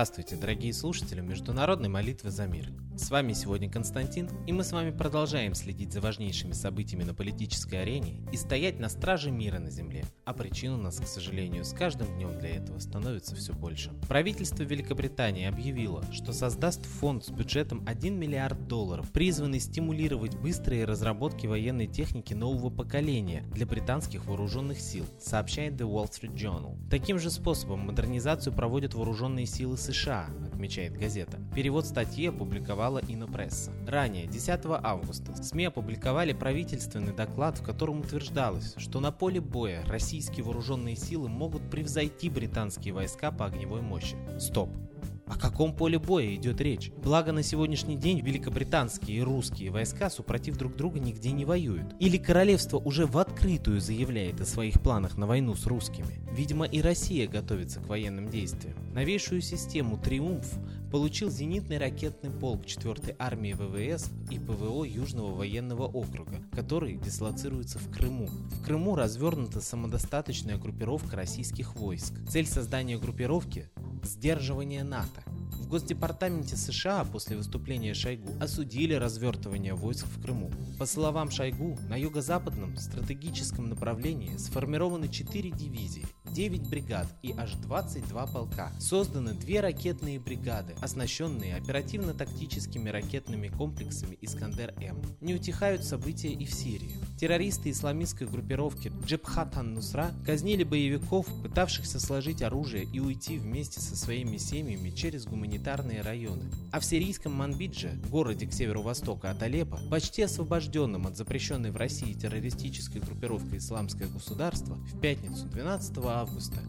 Здравствуйте, дорогие слушатели Международной молитвы за мир. С вами сегодня Константин, и мы с вами продолжаем следить за важнейшими событиями на политической арене и стоять на страже мира на Земле. А причин у нас, к сожалению, с каждым днем для этого становится все больше. Правительство Великобритании объявило, что создаст фонд с бюджетом 1 миллиард долларов, призванный стимулировать быстрые разработки военной техники нового поколения для британских вооруженных сил, сообщает The Wall Street Journal. Таким же способом модернизацию проводят вооруженные силы США, отмечает газета. Перевод статьи опубликовала Инопресса. Ранее, 10 августа, СМИ опубликовали правительственный доклад, в котором утверждалось, что на поле боя российские вооруженные силы могут превзойти британские войска по огневой мощи. Стоп! О каком поле боя идет речь? Благо на сегодняшний день великобританские и русские войска супротив друг друга нигде не воюют. Или королевство уже в открытую заявляет о своих планах на войну с русскими. Видимо и Россия готовится к военным действиям. Новейшую систему «Триумф» получил зенитный ракетный полк 4-й армии ВВС и ПВО Южного военного округа, который дислоцируется в Крыму. В Крыму развернута самодостаточная группировка российских войск. Цель создания группировки сдерживание НАТО. В Госдепартаменте США после выступления Шойгу осудили развертывание войск в Крыму. По словам Шойгу, на юго-западном стратегическом направлении сформированы 4 дивизии, 9 бригад и аж 22 полка. Созданы две ракетные бригады, оснащенные оперативно-тактическими ракетными комплексами «Искандер-М». Не утихают события и в Сирии. Террористы исламистской группировки Джебхат ан-Нусра казнили боевиков, пытавшихся сложить оружие и уйти вместе со своими семьями через гуманитарные районы. А в сирийском Манбидже, городе к северу-востока от Алеппо, почти освобожденном от запрещенной в России террористической группировкой «Исламское государство», в пятницу 12 августа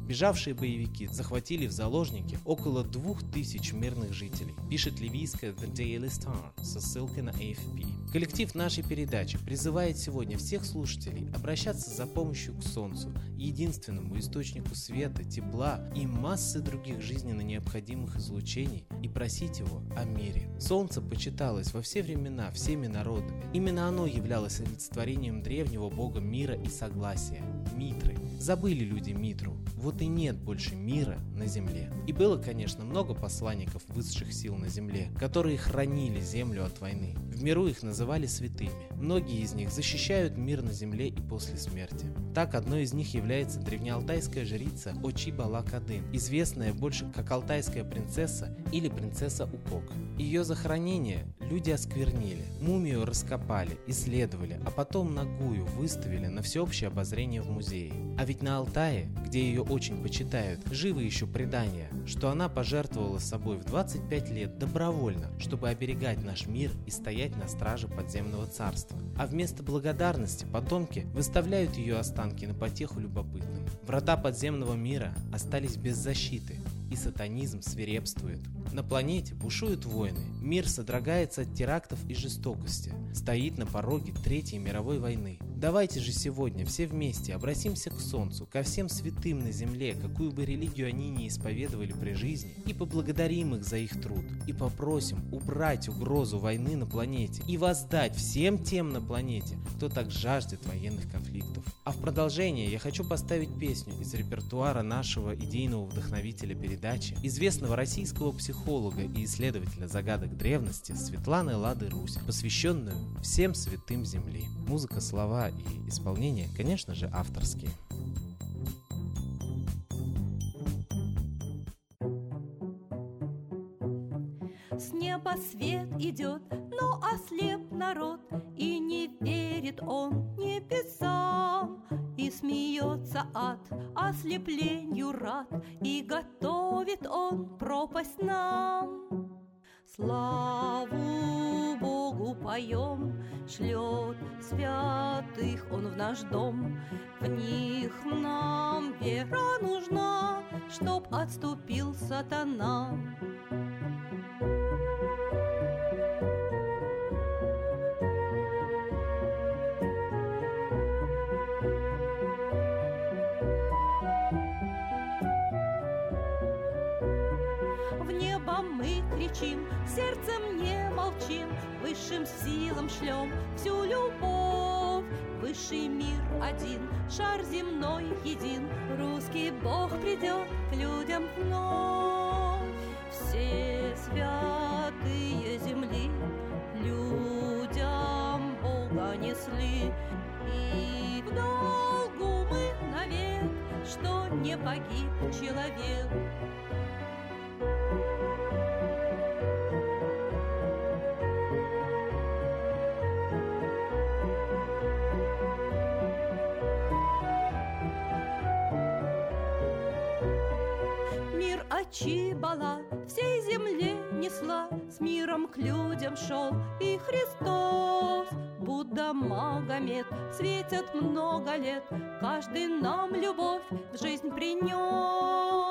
бежавшие боевики захватили в заложники около двух тысяч мирных жителей, пишет ливийская The Daily Star со ссылкой на AFP. Коллектив нашей передачи призывает сегодня всех слушателей обращаться за помощью к Солнцу, единственному источнику света, тепла и массы других жизненно необходимых излучений, и просить его о мире. Солнце почиталось во все времена всеми народами. Именно оно являлось олицетворением древнего бога мира и согласия – Митры. Забыли люди Митру, вот и нет больше мира на земле. И было, конечно, много посланников высших сил на земле, которые хранили землю от войны. В миру их называли святыми. Многие из них защищают мир на земле и после смерти. Так, одной из них является древнеалтайская жрица Очи Балакадын, известная больше как алтайская принцесса или принцесса Укок. Ее захоронение люди осквернили, мумию раскопали, исследовали, а потом нагую выставили на всеобщее обозрение в музее. А ведь на Алтае, где ее очень почитают, живы еще предания, что она пожертвовала собой в 25 лет добровольно, чтобы оберегать наш мир и стоять на страже подземного царства. А вместо благодарности потомки выставляют ее останки на потеху любопытным. Врата подземного мира остались без защиты, и сатанизм свирепствует. На планете бушуют войны, мир содрогается от терактов и жестокости, стоит на пороге Третьей мировой войны. Давайте же сегодня все вместе обратимся к Солнцу, ко всем святым на земле, какую бы религию они ни исповедовали при жизни, и поблагодарим их за их труд, и попросим убрать угрозу войны на планете и воздать всем тем на планете, кто так жаждет военных конфликтов. А в продолжение я хочу поставить песню из репертуара нашего идейного вдохновителя передачи, известного российского психолога и исследователя загадок древности Светланы Лады Русь, посвященную всем святым Земли. Музыка, слова и исполнение, конечно же, авторские. С неба свет идет, но ослеп народ, И не верит он небесам, И смеется от ослеплению рад, И готовит он пропасть нам. Славу Богу поем, шлет святых Он в наш дом. В них нам вера нужна, чтоб отступил сатана. В небо мы кричим, сердцем не молчим, Высшим силам шлем всю любовь. Высший мир один, шар земной един, Русский Бог придет к людям вновь. Все святые земли людям Бога несли, И в долгу мы навек, что не погиб человек. Мир Ачибала всей земле несла, С миром к людям шел и Христос. Будда Магомед светят много лет, Каждый нам любовь в жизнь принес.